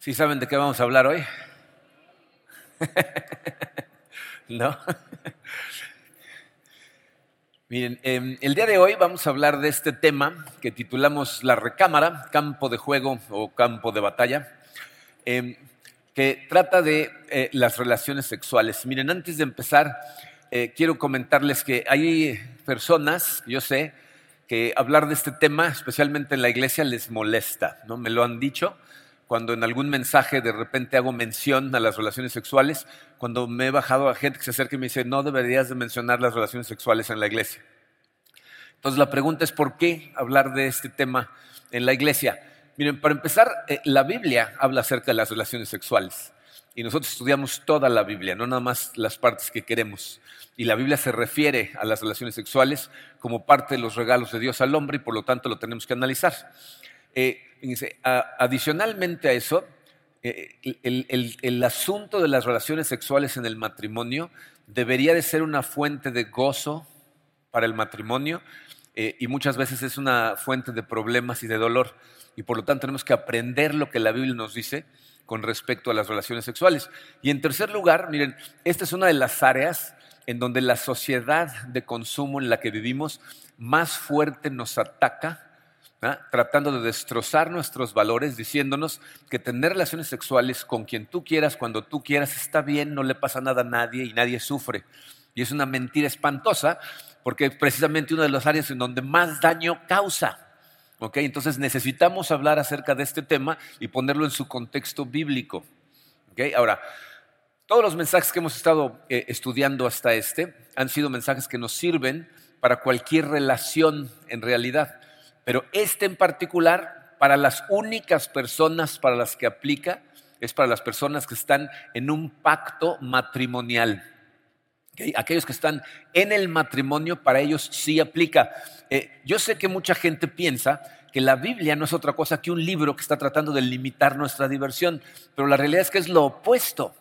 ¿Sí saben de qué vamos a hablar hoy? ¿No? Miren, em, el día de hoy vamos a hablar de este tema que titulamos La recámara, campo de juego o campo de batalla, em, que trata de eh, las relaciones sexuales. Miren, antes de empezar, eh, quiero comentarles que hay personas, yo sé, que hablar de este tema, especialmente en la iglesia, les molesta, ¿no? Me lo han dicho cuando en algún mensaje de repente hago mención a las relaciones sexuales, cuando me he bajado a gente que se acerca y me dice, no deberías de mencionar las relaciones sexuales en la iglesia. Entonces la pregunta es, ¿por qué hablar de este tema en la iglesia? Miren, para empezar, eh, la Biblia habla acerca de las relaciones sexuales. Y nosotros estudiamos toda la Biblia, no nada más las partes que queremos. Y la Biblia se refiere a las relaciones sexuales como parte de los regalos de Dios al hombre y por lo tanto lo tenemos que analizar. Eh, adicionalmente a eso, eh, el, asunto de las relaciones sexuales en el matrimonio debería de ser una fuente de gozo para el matrimonio eh, y muchas veces es una fuente de problemas y de dolor. Y por lo tanto tenemos que aprender lo que la Biblia nos dice con respecto a las relaciones sexuales. Y en tercer lugar, miren, esta es una de las áreas en donde la sociedad de consumo en la que vivimos más fuerte nos ataca tratando de destrozar nuestros valores, diciéndonos que tener relaciones sexuales con quien tú quieras, cuando tú quieras, está bien, no le pasa nada a nadie y nadie sufre. Y es una mentira espantosa porque es precisamente una de las áreas en donde más daño causa. Entonces necesitamos hablar acerca de este tema y ponerlo en su contexto bíblico. Ahora, todos los mensajes que hemos estado eh, estudiando hasta este han sido mensajes que nos sirven para cualquier relación en realidad. Pero este en particular, para las únicas personas para las que aplica, es para las personas que están en un pacto matrimonial. Aquellos que están en el matrimonio, para ellos sí aplica. Eh, yo sé que mucha gente piensa que la Biblia no es otra cosa que un libro que está tratando de limitar nuestra diversión, pero la realidad es que es lo opuesto.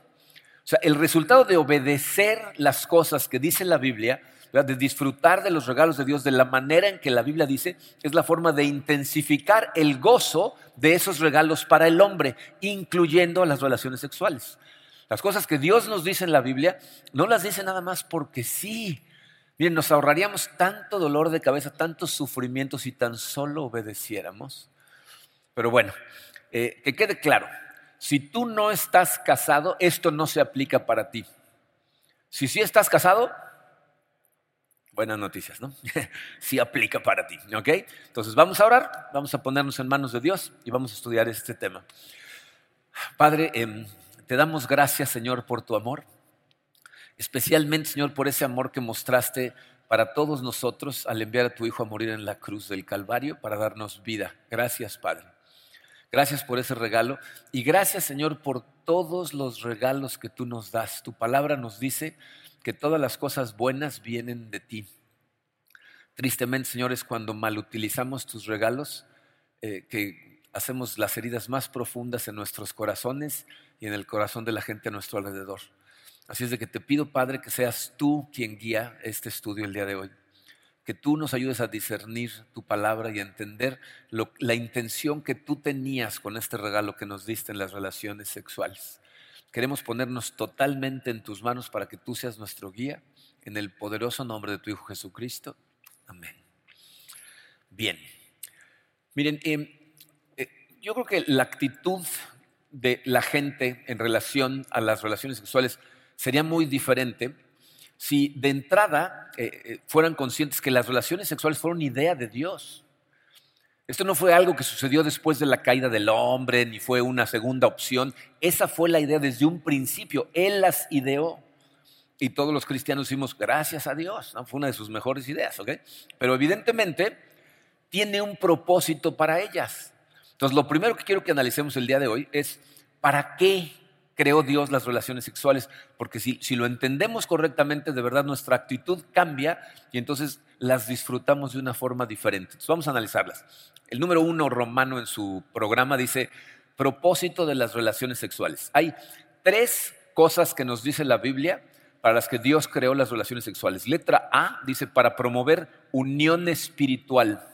O sea, el resultado de obedecer las cosas que dice la Biblia de disfrutar de los regalos de Dios de la manera en que la Biblia dice, es la forma de intensificar el gozo de esos regalos para el hombre, incluyendo las relaciones sexuales. Las cosas que Dios nos dice en la Biblia, no las dice nada más porque sí. Miren, nos ahorraríamos tanto dolor de cabeza, tantos sufrimientos si tan solo obedeciéramos. Pero bueno, eh, que quede claro, si tú no estás casado, esto no se aplica para ti. Si sí estás casado, buenas noticias, ¿no? sí aplica para ti, ¿ok? Entonces vamos a orar, vamos a ponernos en manos de Dios y vamos a estudiar este tema. Padre, em, te damos gracias, Señor, por tu amor, especialmente, Señor, por ese amor que mostraste para todos nosotros al enviar a tu Hijo a morir en la cruz del Calvario para darnos vida. Gracias, Padre. Gracias por ese regalo y gracias, Señor, por todos los regalos que tú nos das. Tu palabra nos dice que todas las cosas buenas vienen de ti. Tristemente, señores, cuando malutilizamos tus regalos, eh, que hacemos las heridas más profundas en nuestros corazones y en el corazón de la gente a nuestro alrededor. Así es de que te pido, Padre, que seas tú quien guía este estudio el día de hoy. Que tú nos ayudes a discernir tu palabra y a entender la intención que tú tenías con este regalo que nos diste en las relaciones sexuales. Queremos ponernos totalmente en tus manos para que tú seas nuestro guía, en el poderoso nombre de tu Hijo Jesucristo. Amén. Bien. Miren, em, eh, yo creo que la actitud de la gente en relación a las relaciones sexuales sería muy diferente si de entrada eh, eh, fueran conscientes que las relaciones sexuales fueron idea de Dios. Esto no fue algo que sucedió después de la caída del hombre, ni fue una segunda opción. Esa fue la idea desde un principio. Él las ideó. Y todos los cristianos decimos, gracias a Dios. Fue una de sus mejores ideas. ¿ok? Pero evidentemente tiene un propósito para ellas. Entonces, lo primero que quiero que analicemos el día de hoy es, ¿para qué creó Dios las relaciones sexuales, porque si, si, lo entendemos correctamente, de verdad nuestra actitud cambia y entonces las disfrutamos de una forma diferente. Entonces vamos a analizarlas. El número uno romano en su programa dice, propósito de las relaciones sexuales. Hay tres cosas que nos dice la Biblia para las que Dios creó las relaciones sexuales. Letra A dice, para promover unión espiritual.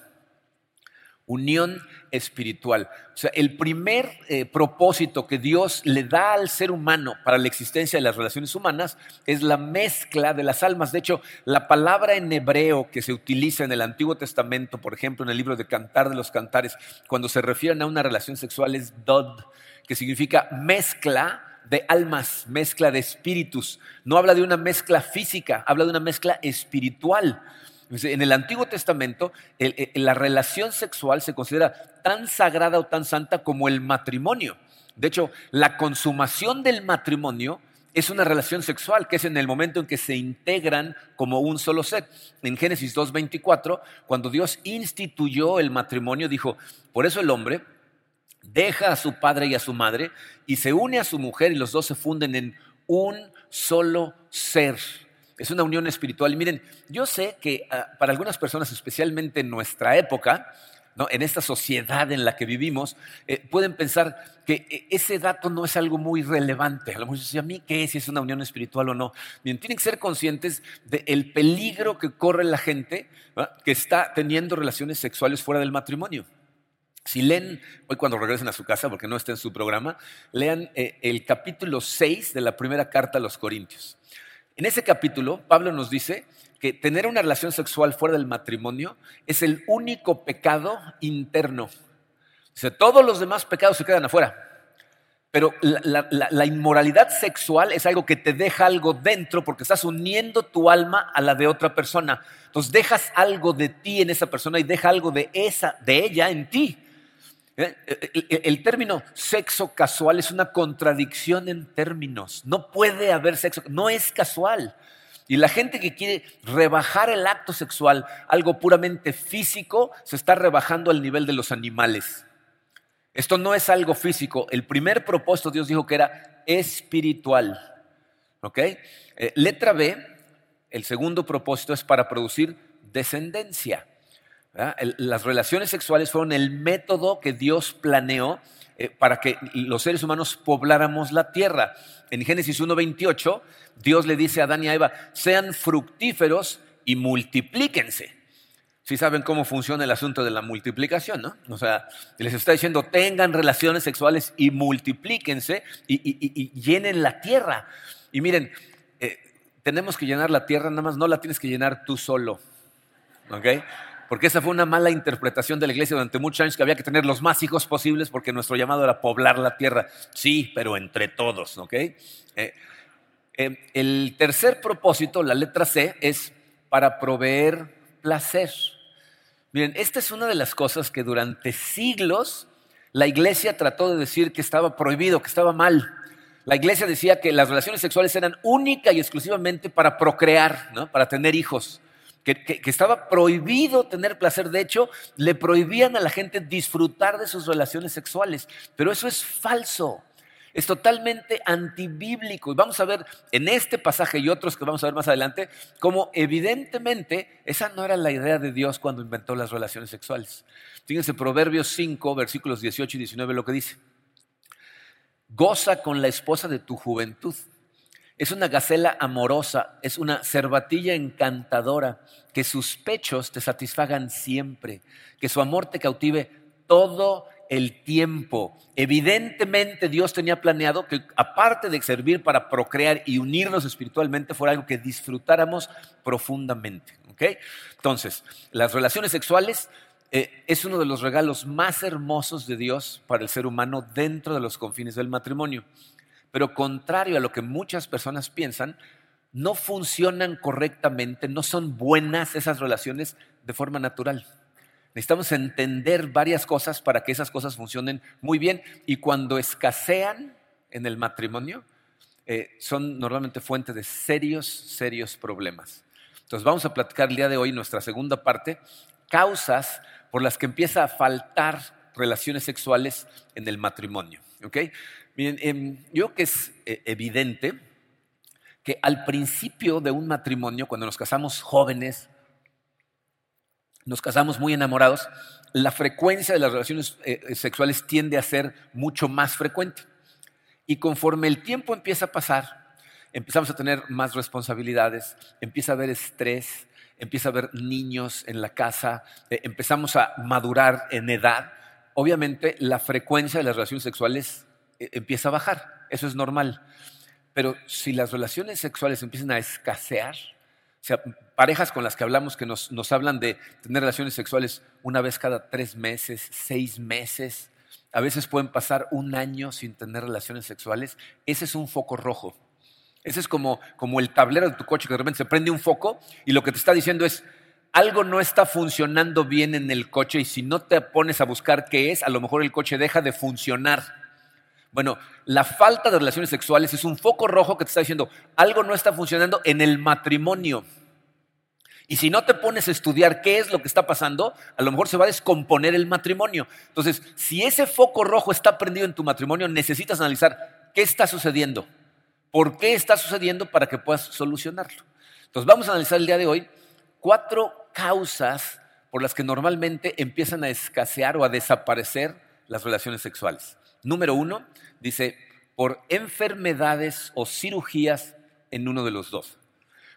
Unión espiritual. O sea, el primer eh, propósito que Dios le da al ser humano para la existencia de las relaciones humanas es la mezcla de las almas. De hecho, la palabra en hebreo que se utiliza en el Antiguo Testamento, por ejemplo, en el libro de Cantar de los Cantares, cuando se refieren a una relación sexual es dod, que significa mezcla de almas, mezcla de espíritus. No habla de una mezcla física, habla de una mezcla espiritual. En el Antiguo Testamento, la relación sexual se considera tan sagrada o tan santa como el matrimonio. De hecho, la consumación del matrimonio es una relación sexual, que es en el momento en que se integran como un solo ser. En Génesis 2.24, cuando Dios instituyó el matrimonio, dijo, por eso el hombre deja a su padre y a su madre y se une a su mujer y los dos se funden en un solo ser. Es una unión espiritual. Y miren, yo sé que ah, para algunas personas, especialmente en nuestra época, en esta sociedad en la que vivimos, eh, pueden pensar que eh, ese dato no es algo muy relevante. A lo mejor dicen, ¿a mí qué es si es una unión espiritual o no? Bien, tienen que ser conscientes del peligro que corre la gente que está teniendo relaciones sexuales fuera del matrimonio. Si leen, hoy cuando regresen a su casa, porque no está en su programa, lean eh, el capítulo 6 de la primera carta a los Corintios. En ese capítulo, Pablo nos dice que tener una relación sexual fuera del matrimonio es el único pecado interno. Todos los demás pecados se quedan afuera. Pero la, inmoralidad sexual es algo que te deja algo dentro porque estás uniendo tu alma a la de otra persona. Entonces dejas algo de ti en esa persona y deja algo de esa, de ella en ti. ¿Eh? El, término sexo casual es una contradicción en términos. No puede haber sexo, no es casual. Y la gente que quiere rebajar el acto sexual, algo puramente físico, se está rebajando al nivel de los animales. Esto no es algo físico. El primer propósito Dios dijo que era espiritual. ¿Ok? Eh, letra B, el segundo propósito es para producir descendencia. Las relaciones sexuales fueron el método que Dios planeó eh, para que los seres humanos pobláramos la tierra. En Génesis 1.28, Dios le dice a Adán y a Eva, sean fructíferos y multiplíquense. Si saben cómo funciona el asunto de la multiplicación, ¿no? O sea, les está diciendo, tengan relaciones sexuales y multiplíquense y, llenen la tierra. Y miren, eh, tenemos que llenar la tierra, nada más no la tienes que llenar tú solo. ¿Ok? Porque esa fue una mala interpretación de la iglesia durante muchos años que había que tener los más hijos posibles porque nuestro llamado era poblar la tierra. Sí, pero entre todos, ¿ok? Eh, eh, el tercer propósito, la letra C, es para proveer placer. Miren, esta es una de las cosas que durante siglos la iglesia trató de decir que estaba prohibido, que estaba mal. La iglesia decía que las relaciones sexuales eran única y exclusivamente para procrear, ¿no? para tener hijos que, estaba prohibido tener placer. De hecho, le prohibían a la gente disfrutar de sus relaciones sexuales. Pero eso es falso. Es totalmente antibíblico. Y vamos a ver en este pasaje y otros que vamos a ver más adelante, cómo evidentemente esa no era la idea de Dios cuando inventó las relaciones sexuales. Fíjense Proverbios 5, versículos 18 y 19 lo que dice. Goza con la esposa de tu juventud es una gacela amorosa, es una cervatilla encantadora, que sus pechos te satisfagan siempre, que su amor te cautive todo el tiempo. Evidentemente Dios tenía planeado que aparte de servir para procrear y unirnos espiritualmente, fuera algo que disfrutáramos profundamente. Entonces, las relaciones sexuales eh, es uno de los regalos más hermosos de Dios para el ser humano dentro de los confines del matrimonio pero contrario a lo que muchas personas piensan, no funcionan correctamente, no son buenas esas relaciones de forma natural. Necesitamos entender varias cosas para que esas cosas funcionen muy bien y cuando escasean en el matrimonio, eh, son normalmente fuente de serios, serios problemas. Entonces vamos a platicar el día de hoy nuestra segunda parte, causas por las que empieza a faltar relaciones sexuales en el matrimonio. ¿Okay? Miren, em, yo creo que es eh, evidente que al principio de un matrimonio, cuando nos casamos jóvenes, nos casamos muy enamorados, la frecuencia de las relaciones eh, eh, sexuales tiende a ser mucho más frecuente. Y conforme el tiempo empieza a pasar, empezamos a tener más responsabilidades, empieza a haber estrés, empieza a haber niños en la casa, empezamos a madurar en edad, obviamente la frecuencia de las relaciones sexuales eh, empieza a bajar, eso es normal. Pero si las relaciones sexuales empiezan a escasear, o sea, parejas con las que hablamos que nos, nos hablan de tener relaciones sexuales una vez cada tres meses, seis meses, a veces pueden pasar un año sin tener relaciones sexuales, ese es un foco rojo. Ese es como, como el tablero de tu coche que de repente se prende un foco y lo que te está diciendo es, algo no está funcionando bien en el coche y si no te pones a buscar qué es, a lo mejor el coche deja de funcionar. Bueno, la falta de relaciones sexuales es un foco rojo que te está diciendo, algo no está funcionando en el matrimonio. Y si no te pones a estudiar qué es lo que está pasando, a lo mejor se va a descomponer el matrimonio. Entonces, si ese foco rojo está prendido en tu matrimonio, necesitas analizar qué está sucediendo, por qué está sucediendo para que puedas solucionarlo. Entonces, vamos a analizar el día de hoy cuatro causas por las que normalmente empiezan a escasear o a desaparecer las relaciones sexuales. Número uno, dice, por enfermedades o cirugías en uno de los dos.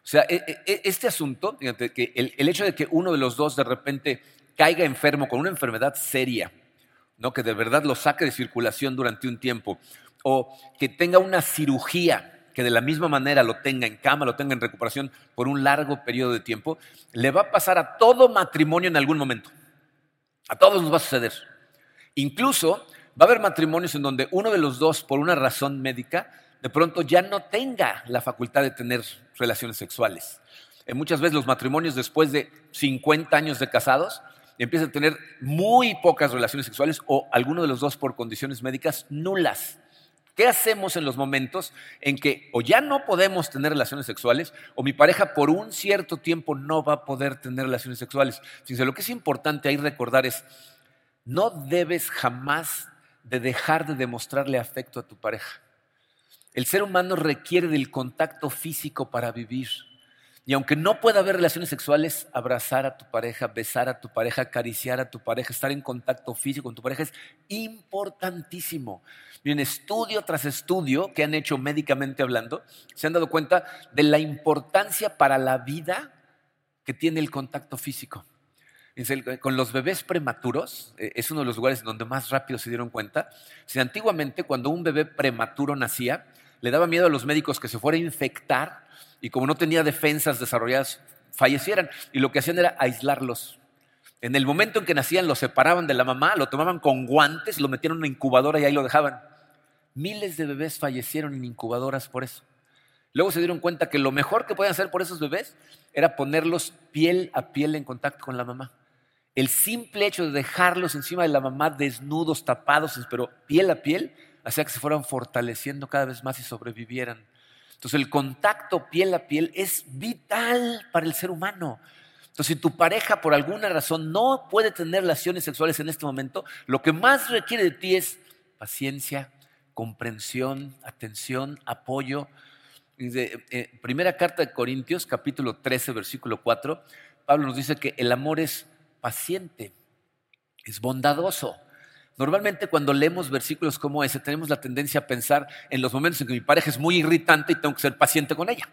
O sea, e, e, e, este asunto, el, hecho de que uno de los dos de repente caiga enfermo con una enfermedad seria, ¿no? que de verdad lo saque de circulación durante un tiempo, o que tenga una cirugía, que de la misma manera lo tenga en cama, lo tenga en recuperación por un largo periodo de tiempo, le va a pasar a todo matrimonio en algún momento. A todos nos va a suceder. Incluso va a haber matrimonios en donde uno de los dos, por una razón médica, de pronto ya no tenga la facultad de tener relaciones sexuales. Eh, muchas veces los matrimonios después de 50 años de casados empiezan a tener muy pocas relaciones sexuales o alguno de los dos por condiciones médicas nulas. ¿Qué hacemos en los momentos en que o ya no podemos tener relaciones sexuales o mi pareja por un cierto tiempo no va a poder tener relaciones sexuales? Lo que es importante ahí recordar es, no debes jamás de dejar de demostrarle afecto a tu pareja. El ser humano requiere del contacto físico para vivir. Y aunque no pueda haber relaciones sexuales, abrazar a tu pareja, besar a tu pareja, acariciar a tu pareja, estar en contacto físico con tu pareja es importantísimo. Y en estudio tras estudio que han hecho médicamente hablando, se han dado cuenta de la importancia para la vida que tiene el contacto físico. Con los bebés prematuros, eh, es uno de los lugares donde más rápido se dieron cuenta. Si antiguamente, cuando un bebé prematuro nacía, le daba miedo a los médicos que se fuera a infectar y como no tenía defensas desarrolladas, fallecieran. Y lo que hacían era aislarlos. En el momento en que nacían, lo separaban de la mamá, lo tomaban con guantes, lo metían en una incubadora y ahí lo dejaban. Miles de bebés fallecieron en incubadoras por eso. Luego se dieron cuenta que lo mejor que podían hacer por esos bebés era ponerlos piel a piel en contacto con la mamá. El simple hecho de dejarlos encima de la mamá desnudos, tapados, pero piel a piel, hacía que se fueran fortaleciendo cada vez más y sobrevivieran. Entonces el contacto piel a piel es vital para el ser humano. Entonces si tu pareja por alguna razón no puede tener relaciones sexuales en este momento, lo que más requiere de ti es paciencia, comprensión, atención, apoyo. Eh, primera carta de Corintios, capítulo 13, versículo 4, Pablo nos dice que el amor es paciente, es bondadoso. Normalmente cuando leemos versículos como ese tenemos la tendencia a pensar en los momentos en que mi pareja es muy irritante y tengo que ser paciente con ella.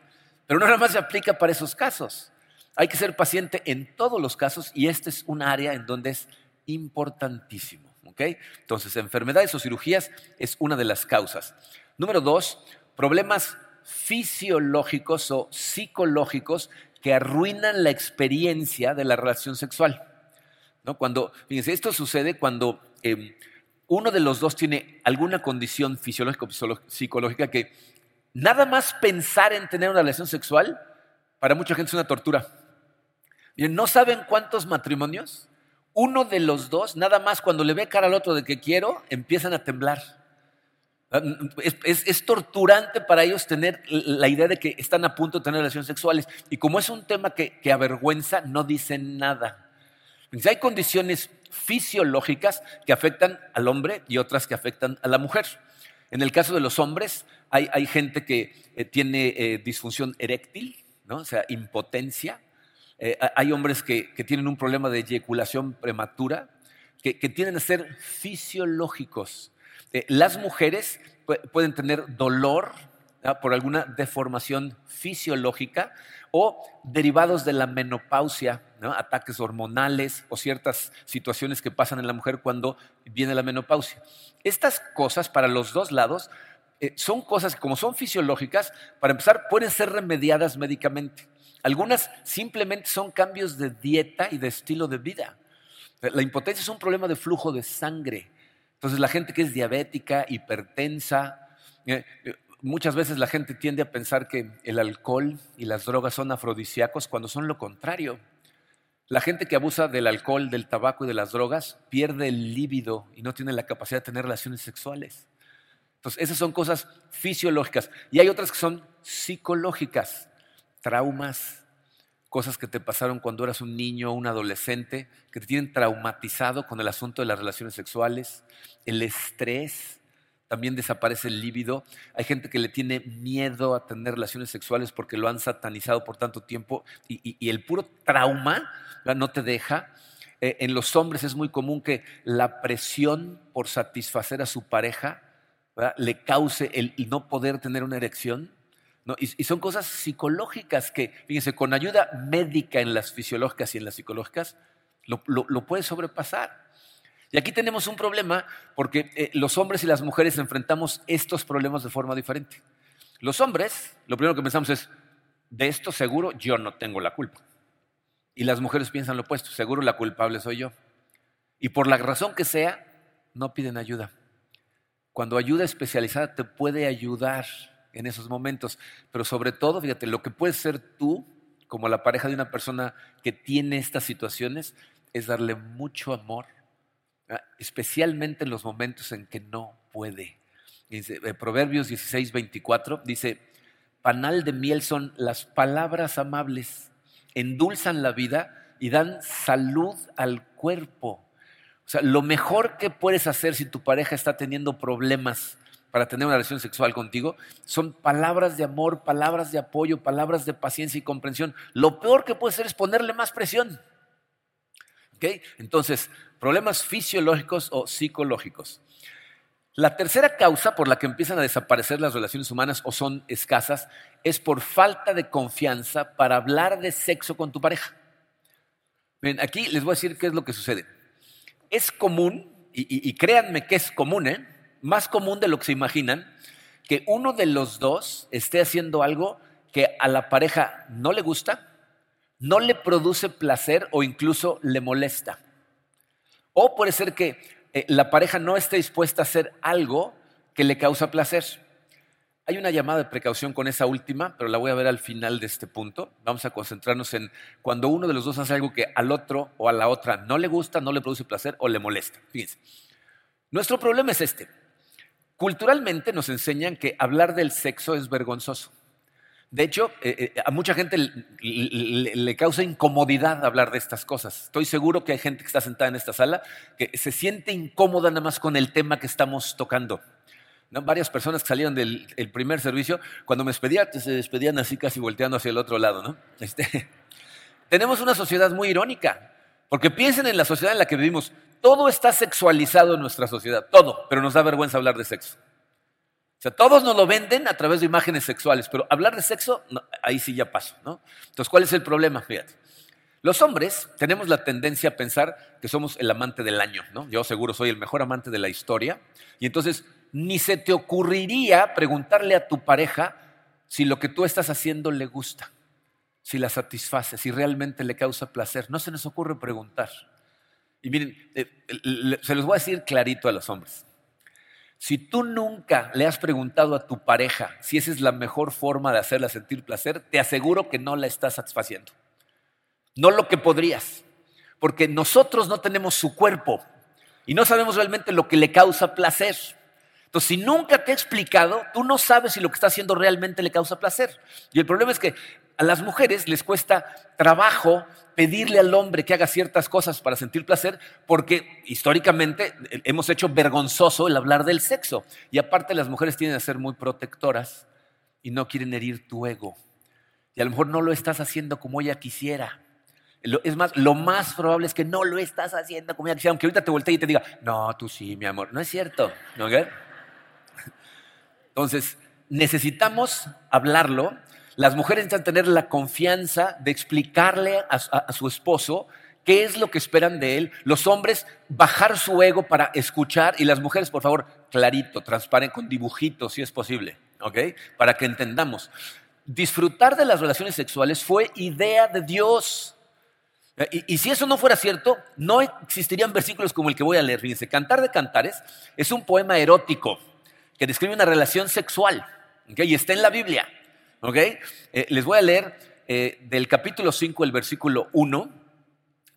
Pero no nada más se aplica para esos casos. Hay que ser paciente en todos los casos y este es un área en donde es importantísimo. Entonces, enfermedades o cirugías es una de las causas. Número dos, problemas fisiológicos o psicológicos que arruinan la experiencia de la relación sexual. Cuando, fíjense, esto sucede cuando uno de los dos tiene alguna condición fisiológica o psicológica que nada más pensar en tener una relación sexual, para mucha gente es una tortura. Y no saben cuántos matrimonios, uno de los dos, nada más cuando le ve cara al otro de que quiero, empiezan a temblar. Ah, es, torturante para ellos tener la idea de que están a punto de tener relaciones sexuales. Y como es un tema que, que avergüenza, no dicen nada. Hay condiciones fisiológicas que afectan al hombre y otras que afectan a la mujer. En el caso de los hombres, hay, gente que eh, tiene eh, disfunción eréctil, ¿no? o sea, impotencia. Eh, hay hombres que, tienen un problema de eyaculación prematura, que, que tienden a ser fisiológicos. las mujeres pueden tener dolor por alguna deformación fisiológica o derivados de la menopausia, ataques hormonales o ciertas situaciones que pasan en la mujer cuando viene la menopausia. Estas cosas para los dos lados eh, son cosas que como son fisiológicas, para empezar, pueden ser remediadas médicamente. Algunas simplemente son cambios de dieta y de estilo de vida. La impotencia es un problema de flujo de sangre. Entonces la gente que es diabética, hipertensa, eh, muchas veces la gente tiende a pensar que el alcohol y las drogas son afrodisíacos cuando son lo contrario. La gente que abusa del alcohol, del tabaco y de las drogas pierde el líbido y no tiene la capacidad de tener relaciones sexuales. Entonces, esas son cosas fisiológicas. Y hay otras que son psicológicas, traumas, cosas que te pasaron cuando eras un niño o un adolescente, que te tienen traumatizado con el asunto de las relaciones sexuales, el estrés, también desaparece el líbido. Hay gente que le tiene miedo a tener relaciones sexuales porque lo han satanizado por tanto tiempo y, el puro trauma no te deja. Eh, en los hombres es muy común que la presión por satisfacer a su pareja le cause el no poder tener una erección. Y, son cosas psicológicas que, fíjense, con ayuda médica en las fisiológicas y en las psicológicas, lo, lo, sobrepasar. Y aquí tenemos un problema porque eh, los hombres y las mujeres enfrentamos estos problemas de forma diferente. Los hombres, lo primero que pensamos es, de esto seguro yo no tengo la culpa. Y las mujeres piensan lo opuesto, seguro la culpable soy yo. Y por la razón que sea, no piden ayuda cuando ayuda especializada te puede ayudar en esos momentos, pero sobre todo, fíjate, lo que puedes ser tú, como la pareja de una persona que tiene estas situaciones, es darle mucho amor, especialmente en los momentos en que no puede. Eh, Proverbios 16, 24 dice, panal de miel son las palabras amables, endulzan la vida y dan salud al cuerpo. O sea, lo mejor que puedes hacer si tu pareja está teniendo problemas para tener una relación sexual contigo son palabras de amor, palabras de apoyo, palabras de paciencia y comprensión. Lo peor que puedes hacer es ponerle más presión. ¿Okay? Entonces, problemas fisiológicos o psicológicos. La tercera causa por la que empiezan a desaparecer las relaciones humanas o son escasas es por falta de confianza para hablar de sexo con tu pareja. Bien, aquí les voy a decir qué es lo que sucede es común, y, créanme que es común, ¿eh? más común de lo que se imaginan, que uno de los dos esté haciendo algo que a la pareja no le gusta, no le produce placer o incluso le molesta. O puede ser que eh, la pareja no esté dispuesta a hacer algo que le causa placer. Hay una llamada de precaución con esa última, pero la voy a ver al final de este punto. Vamos a concentrarnos en cuando uno de los dos hace algo que al otro o a la otra no le gusta, no le produce placer o le molesta. Fíjense. Nuestro problema es este. Culturalmente nos enseñan que hablar del sexo es vergonzoso. De hecho, eh, eh, a mucha gente le, causa incomodidad hablar de estas cosas. Estoy seguro que hay gente que está sentada en esta sala que se siente incómoda nada más con el tema que estamos tocando. Varias personas que salieron del primer servicio, cuando me despedía, se despedían así casi volteando hacia el otro lado. ¿no? Este, tenemos una sociedad muy irónica, porque piensen en la sociedad en la que vivimos. Todo está sexualizado en nuestra sociedad, todo, pero nos da vergüenza hablar de sexo. Sea, todos nos lo venden a través de imágenes sexuales, pero hablar de sexo, ahí sí ya paso. ¿no? Entonces, ¿cuál es el problema? Fíjate. Los hombres tenemos la tendencia a pensar que somos el amante del año, ¿no? Yo seguro soy el mejor amante de la historia. Y entonces ni se te ocurriría preguntarle a tu pareja si lo que tú estás haciendo le gusta, si la satisface, si realmente le causa placer. No se nos ocurre preguntar. Y miren, eh, se los voy a decir clarito a los hombres. Si tú nunca le has preguntado a tu pareja si esa es la mejor forma de hacerla sentir placer, te aseguro que no la estás satisfaciendo. No lo que podrías, porque nosotros no tenemos su cuerpo y no sabemos realmente lo que le causa placer. Entonces, si nunca te he explicado, tú no sabes si lo que está haciendo realmente le causa placer. Y el problema es que a las mujeres les cuesta trabajo pedirle al hombre que haga ciertas cosas para sentir placer, porque históricamente hemos hecho vergonzoso el hablar del sexo. Y aparte las mujeres tienen a ser muy protectoras y no quieren herir tu ego. Y a lo mejor no lo estás haciendo como ella quisiera. Es más, lo más probable es que no lo estás haciendo como ella quisiera, aunque ahorita te voltee y te diga, no, tú sí, mi amor. No es cierto. ¿no? Entonces, necesitamos hablarlo. Las mujeres necesitan tener la confianza de explicarle a, su esposo qué es lo que esperan de él. Los hombres, bajar su ego para escuchar y las mujeres, por favor, clarito, transparente, con dibujitos si es posible, ¿ok? Para que entendamos. Disfrutar de las relaciones sexuales fue idea de Dios. Y, si eso no fuera cierto, no existirían versículos como el que voy a leer. Fíjense, Cantar de Cantares es un poema erótico que describe una relación sexual, y está en la Biblia. ¿Okay? Eh, les voy a leer eh, del capítulo 5, el versículo 1.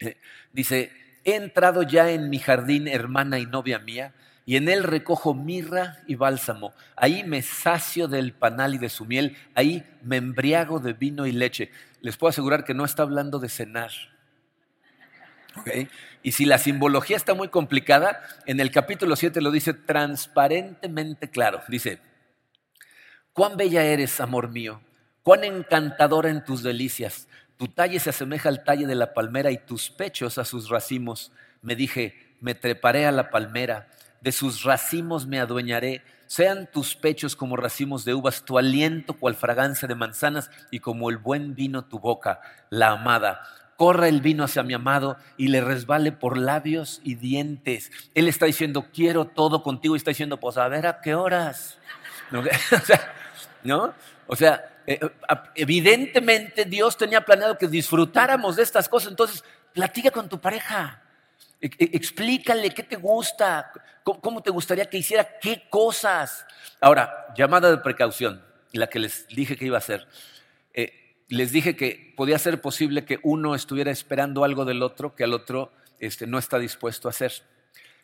Eh, dice, he entrado ya en mi jardín, hermana y novia mía, y en él recojo mirra y bálsamo. Ahí me sacio del panal y de su miel, ahí me embriago de vino y leche. Les puedo asegurar que no está hablando de cenar. ¿Okay? Y si la simbología está muy complicada, en el capítulo 7 lo dice transparentemente claro. Dice, cuán bella eres, amor mío, cuán encantadora en tus delicias. Tu talle se asemeja al talle de la palmera y tus pechos a sus racimos. Me dije, me treparé a la palmera, de sus racimos me adueñaré. Sean tus pechos como racimos de uvas, tu aliento cual fragancia de manzanas y como el buen vino tu boca, la amada corra el vino hacia mi amado y le resbale por labios y dientes. Él está diciendo, quiero todo contigo y está diciendo, pues a ver a qué horas. ¿No? o sea, ¿no? O sea eh, evidentemente Dios tenía planeado que disfrutáramos de estas cosas. Entonces, platica con tu pareja. E, e, explícale qué te gusta, cómo te gustaría que hiciera qué cosas. Ahora, llamada de precaución, la que les dije que iba a hacer. Eh, les dije que podía ser posible que uno estuviera esperando algo del otro que al otro este, no está dispuesto a hacer.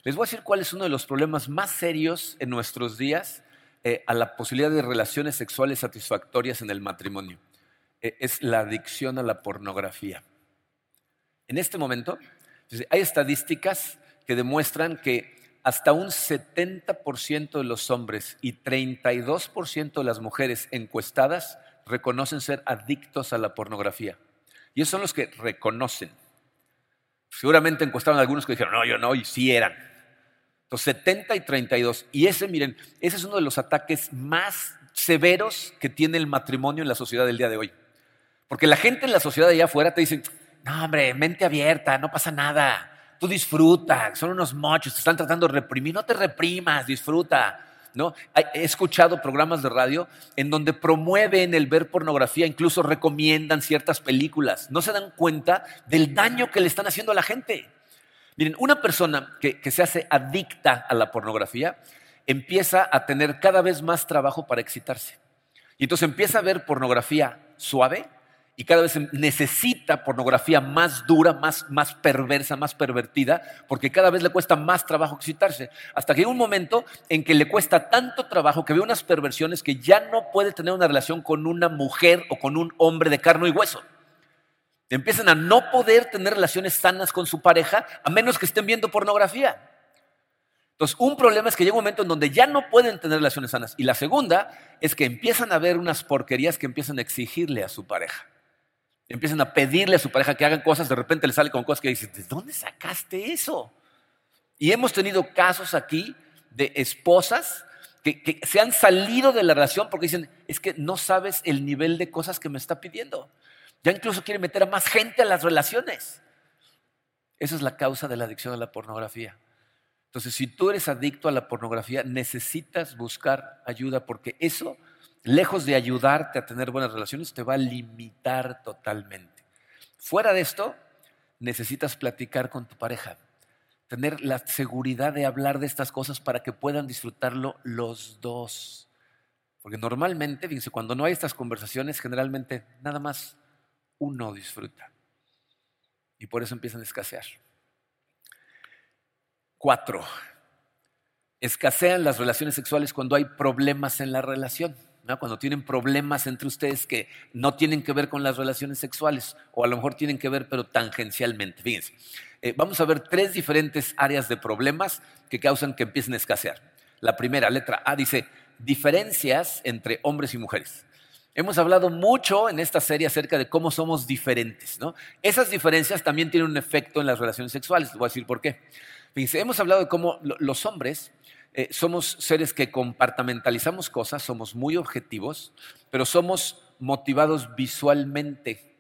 Les voy a decir cuál es uno de los problemas más serios en nuestros días eh, a la posibilidad de relaciones sexuales satisfactorias en el matrimonio. Eh, es la adicción a la pornografía. En este momento hay estadísticas que demuestran que hasta un 70% de los hombres y 32% de las mujeres encuestadas reconocen ser adictos a la pornografía. Y esos son los que reconocen. Seguramente encuestaron algunos que dijeron, no, yo no, y sí eran. Entonces, 70 y 32. Y ese, miren, ese es uno de los ataques más severos que tiene el matrimonio en la sociedad del día de hoy. Porque la gente en la sociedad de allá afuera te dice, no, hombre, mente abierta, no pasa nada. Tú disfruta, son unos mochos, te están tratando de reprimir. No te reprimas, disfruta. He escuchado programas de radio en donde promueven el ver pornografía, incluso recomiendan ciertas películas. No se dan cuenta del daño que le están haciendo a la gente. Miren, una persona que, se hace adicta a la pornografía empieza a tener cada vez más trabajo para excitarse. Y entonces empieza a ver pornografía suave, y cada vez necesita pornografía más dura, más, más perversa, más pervertida, porque cada vez le cuesta más trabajo excitarse. Hasta que hay un momento en que le cuesta tanto trabajo que ve unas perversiones que ya no puede tener una relación con una mujer o con un hombre de carne y hueso. Empiezan a no poder tener relaciones sanas con su pareja a menos que estén viendo pornografía. Entonces, un problema es que llega un momento en donde ya no pueden tener relaciones sanas. Y la segunda es que empiezan a ver unas porquerías que empiezan a exigirle a su pareja. Empiezan a pedirle a su pareja que hagan cosas, de repente le sale con cosas que dicen, ¿de dónde sacaste eso? Y hemos tenido casos aquí de esposas que, se han salido de la relación porque dicen, es que no sabes el nivel de cosas que me está pidiendo. Ya incluso quiere meter a más gente a las relaciones. Esa es la causa de la adicción a la pornografía. Entonces, si tú eres adicto a la pornografía, necesitas buscar ayuda porque eso lejos de ayudarte a tener buenas relaciones, te va a limitar totalmente. Fuera de esto, necesitas platicar con tu pareja, tener la seguridad de hablar de estas cosas para que puedan disfrutarlo los dos. Porque normalmente, fíjense, cuando no hay estas conversaciones, generalmente nada más uno disfruta. Y por eso empiezan a escasear. Cuatro, escasean las relaciones sexuales cuando hay problemas en la relación cuando tienen problemas entre ustedes que no tienen que ver con las relaciones sexuales o a lo mejor tienen que ver pero tangencialmente. Fíjense, eh, vamos a ver tres diferentes áreas de problemas que causan que empiecen a escasear. La primera, letra A, dice diferencias entre hombres y mujeres. Hemos hablado mucho en esta serie acerca de cómo somos diferentes. ¿no? Esas diferencias también tienen un efecto en las relaciones sexuales. voy a decir por qué. Hemos hablado de cómo los hombres eh, somos seres que compartamentalizamos cosas, somos muy objetivos, pero somos motivados visualmente.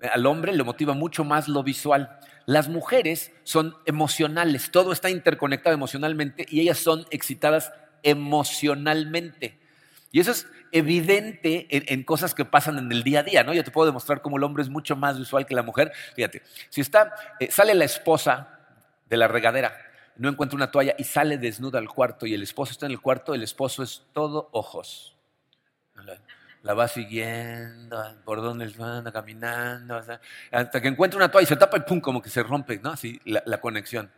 Al hombre le motiva mucho más lo visual. Las mujeres son emocionales, todo está interconectado emocionalmente y ellas son excitadas emocionalmente. Y eso es evidente en, cosas que pasan en el día a día, ¿no? Yo te puedo demostrar cómo el hombre es mucho más visual que la mujer. Fíjate, si está, eh, sale la esposa de la regadera, no encuentra una toalla y sale desnuda al cuarto y el esposo está en el cuarto, el esposo es todo ojos. La, va siguiendo, por donde anda caminando, hasta que encuentra una toalla y se tapa y pum, como que se rompe, ¿no? Así la, conexión.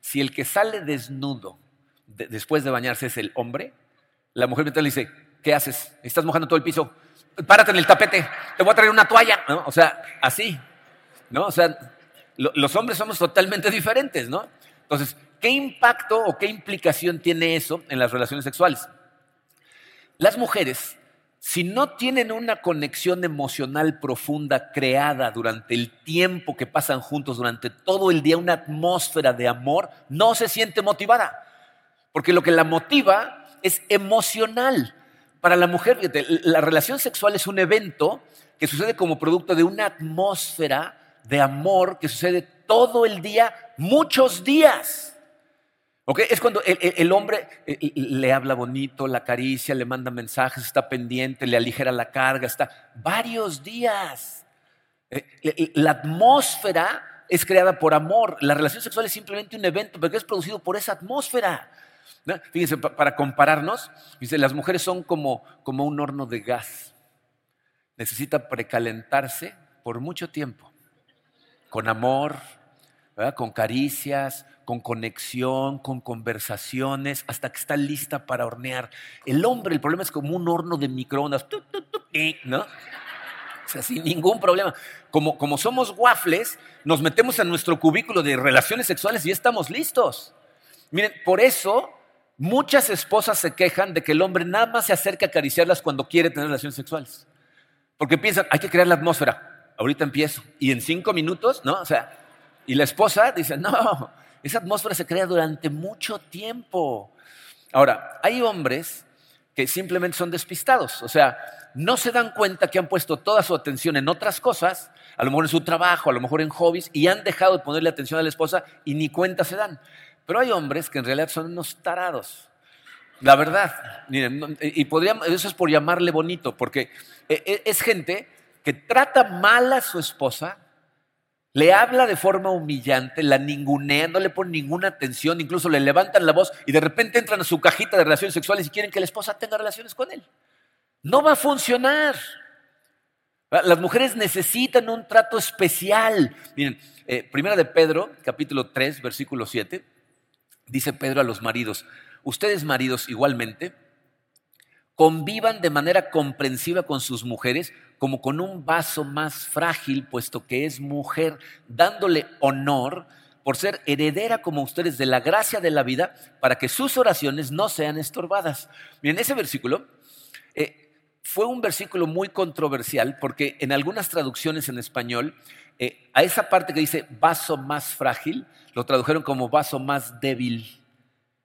Si el que sale desnudo después de bañarse es el hombre, la mujer mientras le dice, ¿qué haces? Estás mojando todo el piso. Párate en el tapete, te voy a traer una toalla. O sea, así. ¿no? O sea, los hombres somos totalmente diferentes, ¿no? Entonces, ¿qué impacto o qué implicación tiene eso en las relaciones sexuales? Las mujeres, si no tienen una conexión emocional profunda creada durante el tiempo que pasan juntos, durante todo el día, una atmósfera de amor, no se siente motivada. Porque lo que la motiva es emocional. Para la mujer, la relación sexual es un evento que sucede como producto de una atmósfera de amor que sucede todo el día, muchos días. Es cuando el, hombre eh, le habla bonito, la acaricia, le manda mensajes, está pendiente, le aligera la carga, está varios días. Eh, la atmósfera es creada por amor. La relación sexual es simplemente un evento, porque es producido por esa atmósfera. Fíjense, para compararnos, dice, las mujeres son como, como un horno de gas. Necesita precalentarse por mucho tiempo, con amor, con caricias, con conexión, con conversaciones, hasta que está lista para hornear. El hombre, el problema es como un horno de microondas, ¿no? O sea, sin ningún problema. Como, como somos waffles, nos metemos en nuestro cubículo de relaciones sexuales y ya estamos listos. Miren, por eso Muchas esposas se quejan de que el hombre nada más se acerca a acariciarlas cuando quiere tener relaciones sexuales. Porque piensan, hay que crear la atmósfera. Ahorita empiezo. Y en cinco minutos, ¿no? O sea, y la esposa dice, no, esa atmósfera se crea durante mucho tiempo. Ahora, hay hombres que simplemente son despistados. O sea, no se dan cuenta que han puesto toda su atención en otras cosas, a lo mejor en su trabajo, a lo mejor en hobbies, y han dejado de ponerle atención a la esposa y ni cuenta se dan. Pero hay hombres que en realidad son unos tarados. La verdad. y podríamos, eso es por llamarle bonito, porque e, e, es gente que trata mal a su esposa, le habla de forma humillante, la ningunea, no le pone ninguna atención, incluso le levantan la voz y de repente entran a su cajita de relaciones sexuales y quieren que la esposa tenga relaciones con él. No va a funcionar. Las mujeres necesitan un trato especial. Miren, eh, primera de Pedro, capítulo 3, versículo 7. Dice Pedro a los maridos, ustedes maridos igualmente, convivan de manera comprensiva con sus mujeres como con un vaso más frágil, puesto que es mujer, dándole honor por ser heredera como ustedes de la gracia de la vida, para que sus oraciones no sean estorbadas. Miren, ese versículo eh, fue un versículo muy controversial porque en algunas traducciones en español, eh, a esa parte que dice vaso más frágil, lo tradujeron como vaso más débil.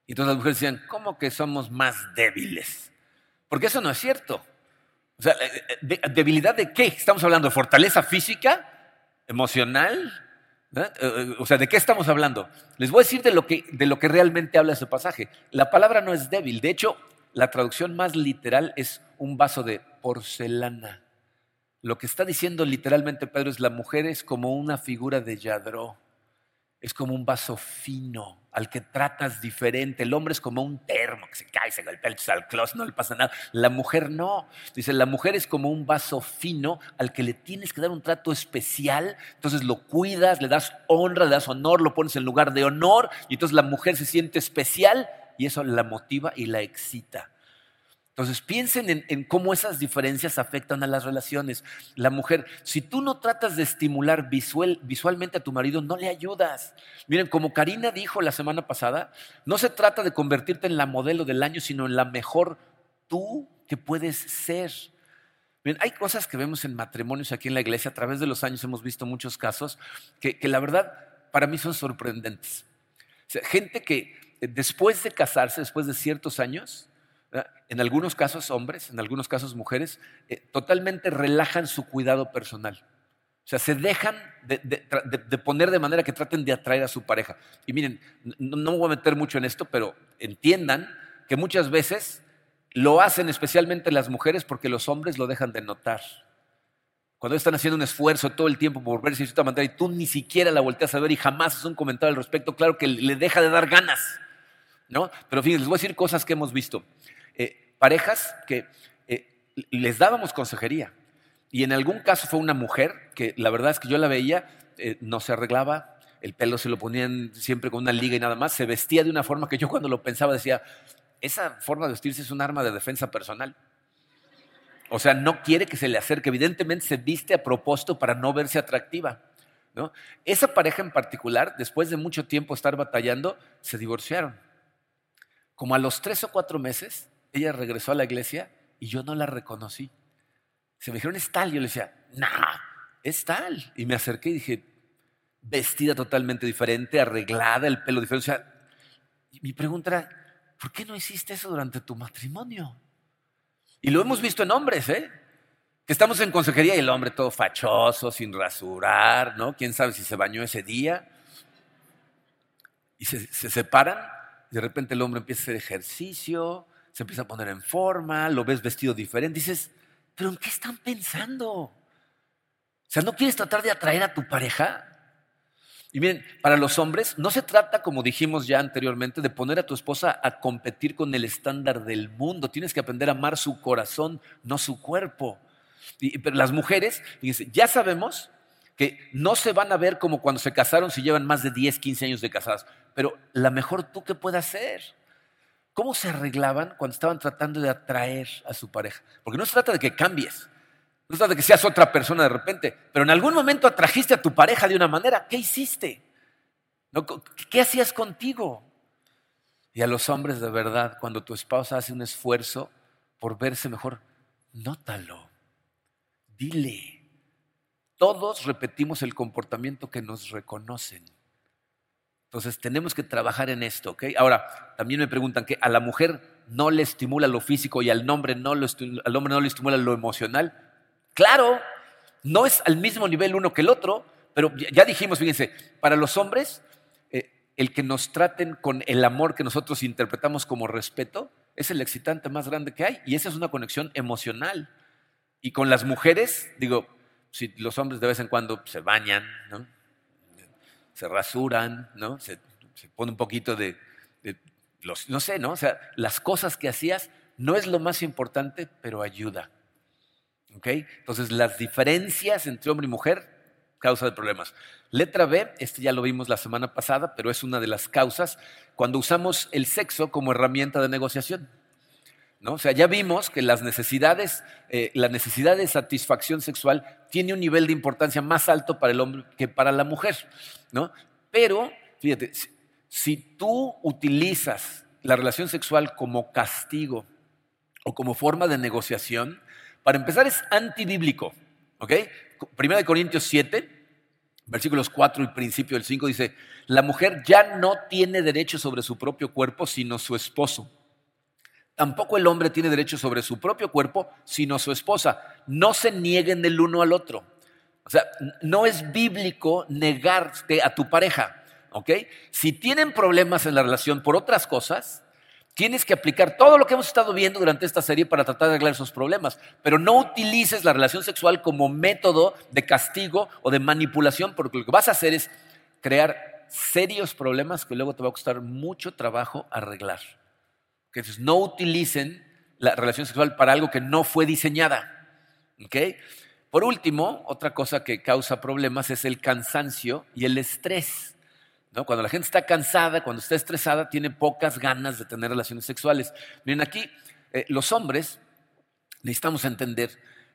Y entonces las mujeres decían, ¿cómo que somos más débiles? Porque eso no es cierto. O sea, eh, eh, ¿debilidad de qué? ¿Estamos hablando de fortaleza física? ¿Emocional? O sea, ¿de qué estamos hablando? Les voy a decir de lo, que, de lo que realmente habla ese pasaje. La palabra no es débil. De hecho, la traducción más literal es un vaso de porcelana. Lo que está diciendo literalmente Pedro es la mujer es como una figura de yadró es como un vaso fino al que tratas diferente. El hombre es como un termo que se cae, se golpea el close, no le pasa nada. La mujer no. Dice, la mujer es como un vaso fino al que le tienes que dar un trato especial. Entonces lo cuidas, le das honra, le das honor, lo pones en lugar de honor. Y entonces la mujer se siente especial y eso la motiva y la excita. Entonces piensen en, cómo esas diferencias afectan a las relaciones. La mujer, si tú no tratas de estimular visualmente a tu marido, no le ayudas. Miren, como Karina dijo la semana pasada, no se trata de convertirte en la modelo del año, sino en la mejor tú que puedes ser. Miren, hay cosas que vemos en matrimonios aquí en la iglesia, a través de los años hemos visto muchos casos que, la verdad para mí son sorprendentes. gente que después de casarse, después de ciertos años, En algunos casos hombres, en algunos casos mujeres, eh, totalmente relajan su cuidado personal. O sea, se dejan de, poner de manera que traten de atraer a su pareja. Y miren, no, no me voy a meter mucho en esto, pero entiendan que muchas veces lo hacen especialmente las mujeres porque los hombres lo dejan de notar. Cuando están haciendo un esfuerzo todo el tiempo por verse de cierta manera y tú ni siquiera la volteas a ver y jamás haces un comentario al respecto, claro que le deja de dar ganas. ¿no? Pero fíjense, les voy a decir cosas que hemos visto. Eh, parejas que eh, les dábamos consejería y en algún caso fue una mujer que la verdad es que yo la veía, eh, no se arreglaba, el pelo se lo ponían siempre con una liga y nada más, se vestía de una forma que yo cuando lo pensaba decía, esa forma de vestirse es un arma de defensa personal. O sea, no quiere que se le acerque. Evidentemente se viste a propósito para no verse atractiva. ¿no? Esa pareja en particular, después de mucho tiempo estar batallando, se divorciaron. Como a los tres o cuatro meses, ella regresó a la iglesia y yo no la reconocí. Se me dijeron, es tal. Yo le decía, nah, es tal. Y me acerqué y dije, vestida totalmente diferente, arreglada, el pelo diferente. O sea, mi pregunta era, ¿por qué no hiciste eso durante tu matrimonio? Y lo hemos visto en hombres, ¿eh? Que estamos en consejería y el hombre todo fachoso, sin rasurar, ¿no? ¿Quién sabe si se bañó ese día? Y se, separan y de repente el hombre empieza a hacer ejercicio, se empieza a poner en forma, lo ves vestido diferente, dices, pero ¿en qué están pensando? O sea, ¿no quieres tratar de atraer a tu pareja? Y miren, para los hombres no se trata, como dijimos ya anteriormente, de poner a tu esposa a competir con el estándar del mundo. Tienes que aprender a amar su corazón, no su cuerpo. pero las mujeres, ya sabemos que no se van a ver como cuando se casaron si llevan más de 10, 15 años de casadas. Pero la mejor tú que puedas hacer. ¿Cómo se arreglaban cuando estaban tratando de atraer a su pareja? Porque no se trata de que cambies. No es de que seas otra persona de repente, pero en algún momento atrajiste a tu pareja de una manera. ¿Qué hiciste? ¿Qué hacías contigo? Y a los hombres de verdad, cuando tu esposa hace un esfuerzo por verse mejor, nótalo. Dile. Todos repetimos el comportamiento que nos reconocen. Entonces tenemos que trabajar en esto, ¿ok? Ahora, también me preguntan que a la mujer no le estimula lo físico y al hombre no, al hombre no le estimula lo emocional. Claro, no es al mismo nivel uno que el otro, pero ya dijimos, fíjense, para los hombres, eh, el que nos traten con el amor que nosotros interpretamos como respeto es el excitante más grande que hay y esa es una conexión emocional. Y con las mujeres, digo, si los hombres de vez en cuando se bañan, ¿no? Se rasuran, ¿no? se, pone un poquito de, los, no sé, ¿no? O sea, las cosas que hacías no es lo más importante, pero ayuda. Entonces, las diferencias entre hombre y mujer causa de problemas. Letra B, este ya lo vimos la semana pasada, pero es una de las causas cuando usamos el sexo como herramienta de negociación. ¿No? O sea, ya vimos que las necesidades, eh, la necesidad de satisfacción sexual tiene un nivel de importancia más alto para el hombre que para la mujer. ¿no? Pero, fíjate, si tú utilizas la relación sexual como castigo o como forma de negociación, para empezar, es antibíblico. ¿Ok? Primera de Corintios 7, versículos 4 y principio del 5 dice, la mujer ya no tiene derecho sobre su propio cuerpo, sino su esposo. Tampoco el hombre tiene derecho sobre su propio cuerpo, sino su esposa. No se nieguen el uno al otro. O sea, no es bíblico negarte a tu pareja. ¿Ok? Si tienen problemas en la relación por otras cosas, Tienes que aplicar todo lo que hemos estado viendo durante esta serie para tratar de arreglar esos problemas, pero no utilices la relación sexual como método de castigo o de manipulación, porque lo que vas a hacer es crear serios problemas que luego te va a costar mucho trabajo arreglar. Entonces, no utilicen la relación sexual para algo que no fue diseñada. Por último, otra cosa que causa problemas es el cansancio y el estrés. Cuando la gente está cansada, cuando está estresada, tiene pocas ganas de tener relaciones sexuales. Miren, aquí eh, los hombres necesitamos entender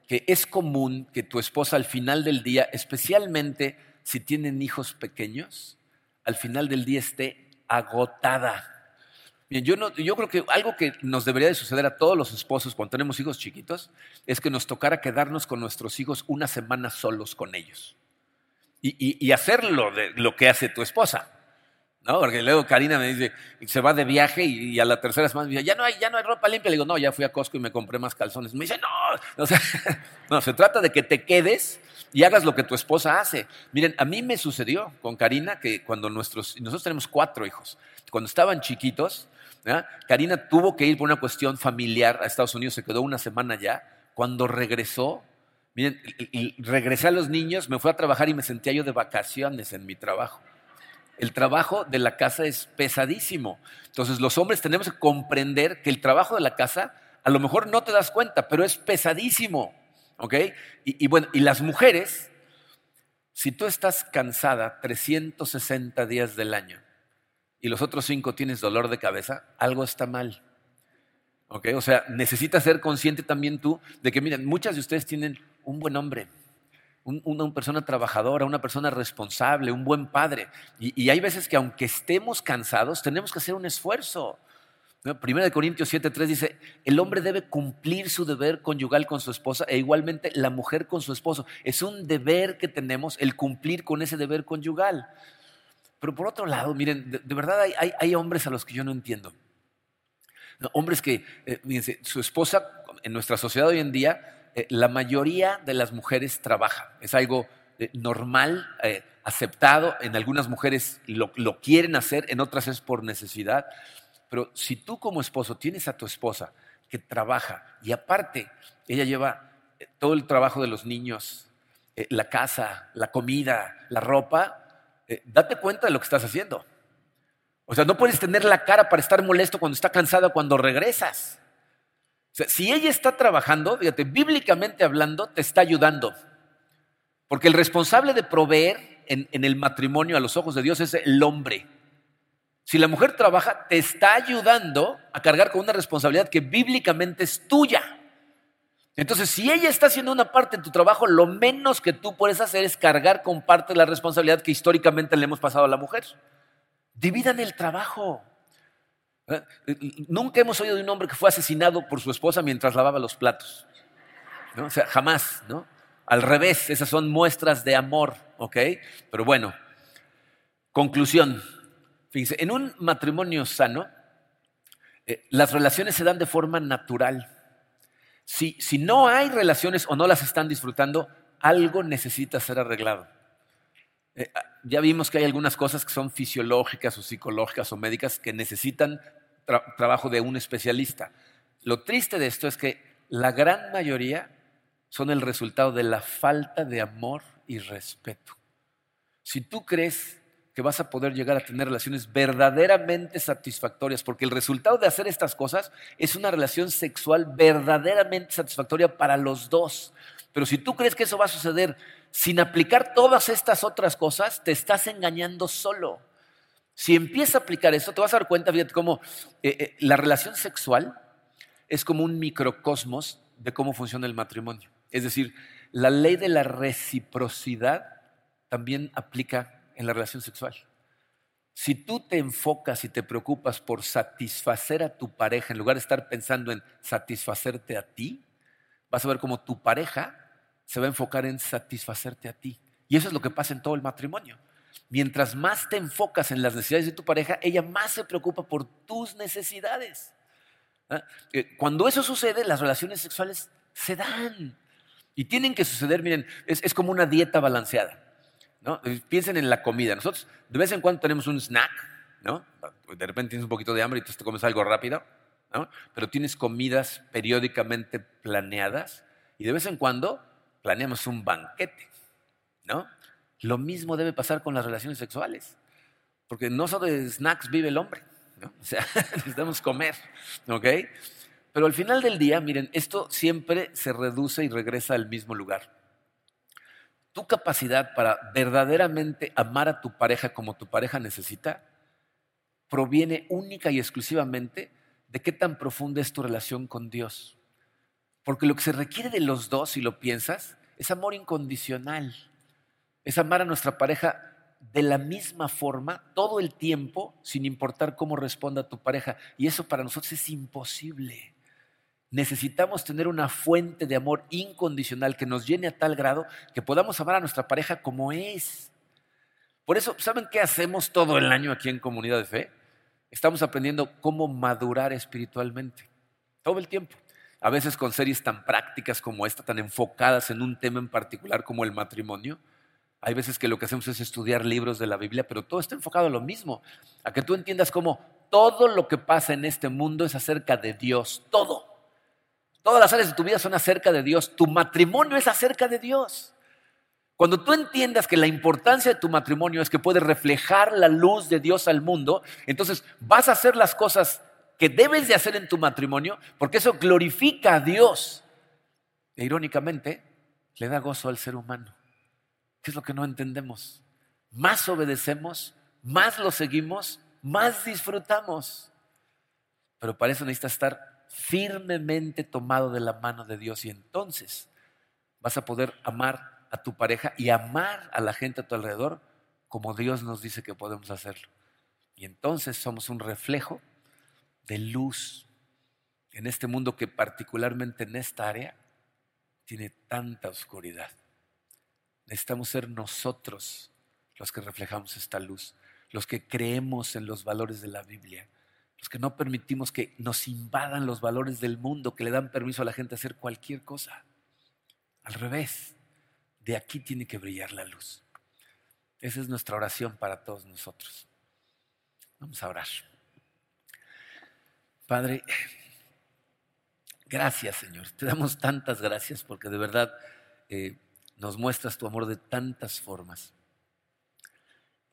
que es común que tu esposa al final del día, especialmente si tienen hijos pequeños, al final del día esté agotada. Yo, yo creo que algo que nos debería de suceder a todos los esposos cuando tenemos hijos chiquitos es que nos tocara quedarnos con nuestros hijos una semana solos con ellos y, hacerlo de lo que hace tu esposa. ¿no? Porque luego Karina me dice, se va de viaje y, a la tercera semana me dice, ya no, hay, ya no hay ropa limpia. Le digo, no, ya fui a Costco y me compré más calzones. Me dice, no, no, se trata de que te quedes y hagas lo que tu esposa hace. Miren, a mí me sucedió con Karina que cuando nuestros, nosotros tenemos cuatro hijos, cuando estaban chiquitos, Karina tuvo que ir por una cuestión familiar a Estados Unidos, se quedó una semana ya. Cuando regresó, miren, y regresé a los niños, me fui a trabajar y me sentía yo de vacaciones en mi trabajo. El trabajo de la casa es pesadísimo. Entonces los hombres tenemos que comprender que el trabajo de la casa, a lo mejor no te das cuenta, pero es pesadísimo. ¿Ok? Y, bueno, y las mujeres, si tú estás cansada 360 días del año y los otros cinco tienes dolor de cabeza, algo está mal. ¿Ok? O sea, necesitas ser consciente también tú de que, miren, muchas de ustedes tienen un buen hombre, una persona trabajadora, una persona responsable, un buen padre. Y, y, hay veces que aunque estemos cansados, tenemos que hacer un esfuerzo. Primera de Corintios 7:3 dice, el hombre debe cumplir su deber conyugal con su esposa e igualmente la mujer con su esposo. Es un deber que tenemos el cumplir con ese deber conyugal. Pero por otro lado, miren, de, verdad hay, hombres a los que yo no entiendo. hombres que, eh, su esposa, en nuestra sociedad hoy en día, eh, la mayoría de las mujeres trabaja. Es algo eh, normal, aceptado. En algunas mujeres lo quieren hacer, en otras es por necesidad. Pero si tú como esposo tienes a tu esposa que trabaja y aparte ella lleva eh, todo el trabajo de los niños, eh, la casa, la comida, la ropa, eh, date cuenta de lo que estás haciendo. O sea, no puedes tener la cara para estar molesto cuando está cansada cuando regresas. O sea, si ella está trabajando, fíjate, bíblicamente hablando, te está ayudando. Porque el responsable de proveer en el matrimonio a los ojos de Dios es el hombre. Si la mujer trabaja, te está ayudando a cargar con una responsabilidad que bíblicamente es tuya. Entonces, si ella está haciendo una parte de tu trabajo, lo menos que tú puedes hacer es cargar con parte de la responsabilidad que históricamente le hemos pasado a la mujer. Dividan el trabajo. ¿Eh? Nunca hemos oído de un hombre que fue asesinado por su esposa mientras lavaba los platos. O sea, jamás, ¿no? Al revés, esas son muestras de amor, ¿ok? Pero bueno, conclusión. Fíjense, en un matrimonio sano, eh, las relaciones se dan de forma natural. Si, no hay relaciones o no las están disfrutando, algo necesita ser arreglado. Eh, ah, ya vimos que hay algunas cosas que son fisiológicas o psicológicas o médicas que necesitan trabajo de un especialista. Lo triste de esto es que la gran mayoría son el resultado de la falta de amor y respeto. Si tú crees que vas a poder llegar a tener relaciones verdaderamente satisfactorias, porque el resultado de hacer estas cosas es una relación sexual verdaderamente satisfactoria para los dos. Pero si tú crees que eso va a suceder sin aplicar todas estas otras cosas, te estás engañando solo. Si empiezas a aplicar esto, te vas a dar cuenta, fíjate cómo eh, eh, la relación sexual es como un microcosmos de cómo funciona el matrimonio. Es decir, la ley de la reciprocidad también aplica en la relación sexual. Si tú te enfocas y te preocupas por satisfacer a tu pareja en lugar de estar pensando en satisfacerte a ti, vas a ver cómo tu pareja se va a enfocar en satisfacerte a ti. Y eso es lo que pasa en todo el matrimonio. Mientras más te enfocas en las necesidades de tu pareja, ella más se preocupa por tus necesidades. ¿Ah? Eh, cuando eso sucede, las relaciones sexuales se dan. Y tienen que suceder, miren, es como una dieta balanceada. Piensen en la comida. Nosotros de vez en cuando tenemos un snack, ¿no? De repente tienes un poquito de hambre y entonces te comes algo rápido, ¿no? Pero tienes comidas periódicamente planeadas y de vez en cuando planeamos un banquete, ¿no? Lo mismo debe pasar con las relaciones sexuales, porque no solo de snacks vive el hombre, ¿no? O sea, necesitamos comer, ¿ok? Pero al final del día, miren, esto siempre se reduce y regresa al mismo lugar tu capacidad para verdaderamente amar a tu pareja como tu pareja necesita proviene única y exclusivamente de qué tan profunda es tu relación con Dios. Porque lo que se requiere de los dos, si lo piensas, es amor incondicional. Es amar a nuestra pareja de la misma forma todo el tiempo, sin importar cómo responda tu pareja. Y eso para nosotros es imposible. Necesitamos tener una fuente de amor incondicional que nos llene a tal grado que podamos amar a nuestra pareja como es. Por eso, ¿saben qué hacemos todo el año aquí en Comunidad de Fe? Estamos aprendiendo cómo madurar espiritualmente, todo el tiempo. A veces con series tan prácticas como esta, tan enfocadas en un tema en particular como el matrimonio. Hay veces que lo que hacemos es estudiar libros de la Biblia, pero todo está enfocado a lo mismo, a que tú entiendas cómo todo lo que pasa en este mundo es acerca de Dios, todo. Todas las áreas de tu vida son acerca de Dios, tu matrimonio es acerca de Dios. Cuando tú entiendas que la importancia de tu matrimonio es que puede reflejar la luz de Dios al mundo, entonces vas a hacer las cosas que debes de hacer en tu matrimonio porque eso glorifica a Dios. E irónicamente, le da gozo al ser humano. ¿Qué es lo que no entendemos? Más obedecemos, más lo seguimos, más disfrutamos. Pero para eso necesitas estar firmemente tomado de la mano de Dios y entonces vas a poder amar a tu pareja y amar a la gente a tu alrededor como Dios nos dice que podemos hacerlo. Y entonces somos un reflejo de luz en este mundo que particularmente en esta área tiene tanta oscuridad. Necesitamos ser nosotros los que reflejamos esta luz, los que creemos en los valores de la Biblia, que no permitimos que nos invadan los valores del mundo, que le dan permiso a la gente a hacer cualquier cosa. Al revés, de aquí tiene que brillar la luz. Esa es nuestra oración para todos nosotros. Vamos a orar. Padre, gracias Señor. Te damos tantas gracias porque de verdad eh, nos muestras tu amor de tantas formas.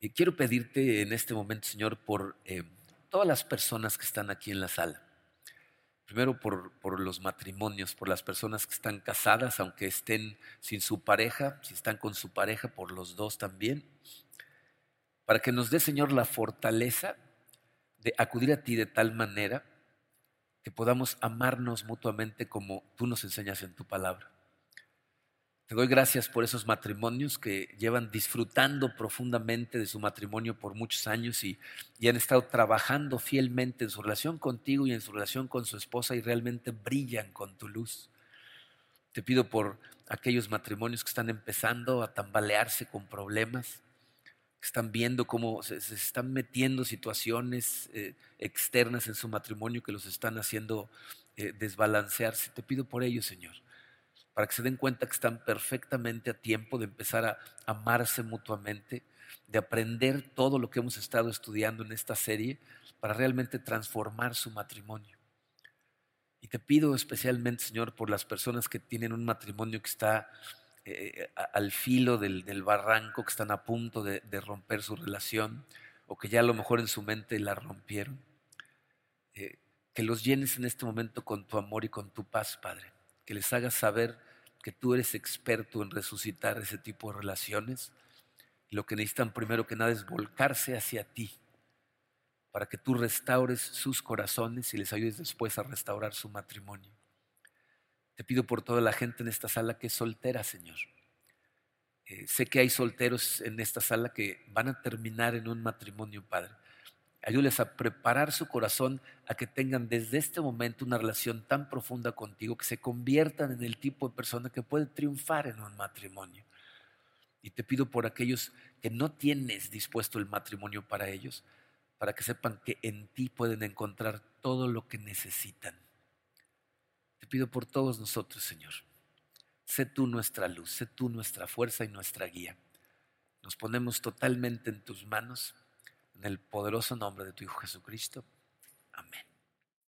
Y quiero pedirte en este momento, Señor, por eh, todas las personas que están aquí en la sala. Primero por, por, los matrimonios, por las personas que están casadas, aunque estén sin su pareja, si están con su pareja, por los dos también. Para que nos dé, Señor, la fortaleza de acudir a ti de tal manera que podamos amarnos mutuamente como tú nos enseñas en tu palabra. Te doy gracias por esos matrimonios que llevan disfrutando profundamente de su matrimonio por muchos años y, y, han estado trabajando fielmente en su relación contigo y en su relación con su esposa y realmente brillan con tu luz. Te pido por aquellos matrimonios que están empezando a tambalearse con problemas, que están viendo cómo se, están metiendo situaciones eh, externas en su matrimonio que los están haciendo eh, desbalancearse. Te pido por ellos, Señor para que se den cuenta que están perfectamente a tiempo de empezar a amarse mutuamente, de aprender todo lo que hemos estado estudiando en esta serie para realmente transformar su matrimonio. Y te pido especialmente, Señor, por las personas que tienen un matrimonio que está eh, al filo del, barranco, que están a punto de, romper su relación, o que ya a lo mejor en su mente la rompieron. Eh, que los llenes en este momento con tu amor y con tu paz, Padre que les hagas saber que tú eres experto en resucitar ese tipo de relaciones. Lo que necesitan primero que nada es volcarse hacia ti para que tú restaures sus corazones y les ayudes después a restaurar su matrimonio. Te pido por toda la gente en esta sala que es soltera, Señor. Eh, sé que hay solteros en esta sala que van a terminar en un matrimonio, Padre. Ayúdales a preparar su corazón a que tengan desde este momento una relación tan profunda contigo que se conviertan en el tipo de persona que puede triunfar en un matrimonio. Y te pido por aquellos que no tienes dispuesto el matrimonio para ellos, para que sepan que en ti pueden encontrar todo lo que necesitan. Te pido por todos nosotros, Señor. Sé tú nuestra luz, sé tú nuestra fuerza y nuestra guía. Nos ponemos totalmente en tus manos en el poderoso nombre de tu Hijo Jesucristo. Amén.